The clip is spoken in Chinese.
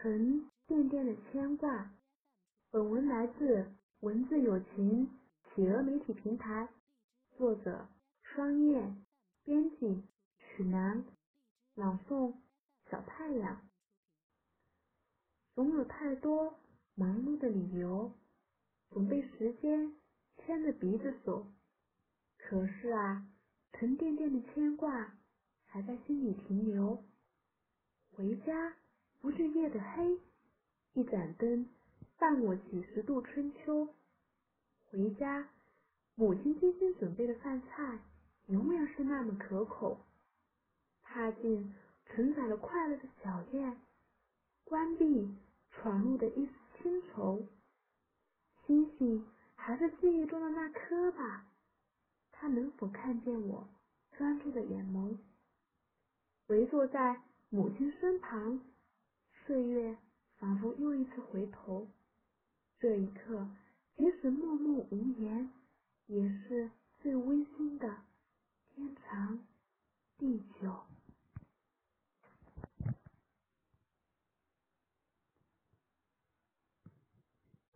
沉甸甸的牵挂。本文来自文字有情企鹅媒体平台，作者双叶，编辑许南，朗诵小太阳。总有太多忙碌的理由，总被时间牵着鼻子走。可是啊，沉甸甸的牵挂还在心里停留。回家不是夜的黑，一盏灯伴我几十度春秋。回家，母亲精心准备的饭菜永远是那么可口。踏进承载了快乐的小院，关闭闯入的一丝清愁。星星还是记忆中的那颗吧，它能否看见我专注的眼眸？围坐在母亲身旁，岁月仿佛又一次回头。这一刻，即使默默无言，也是最微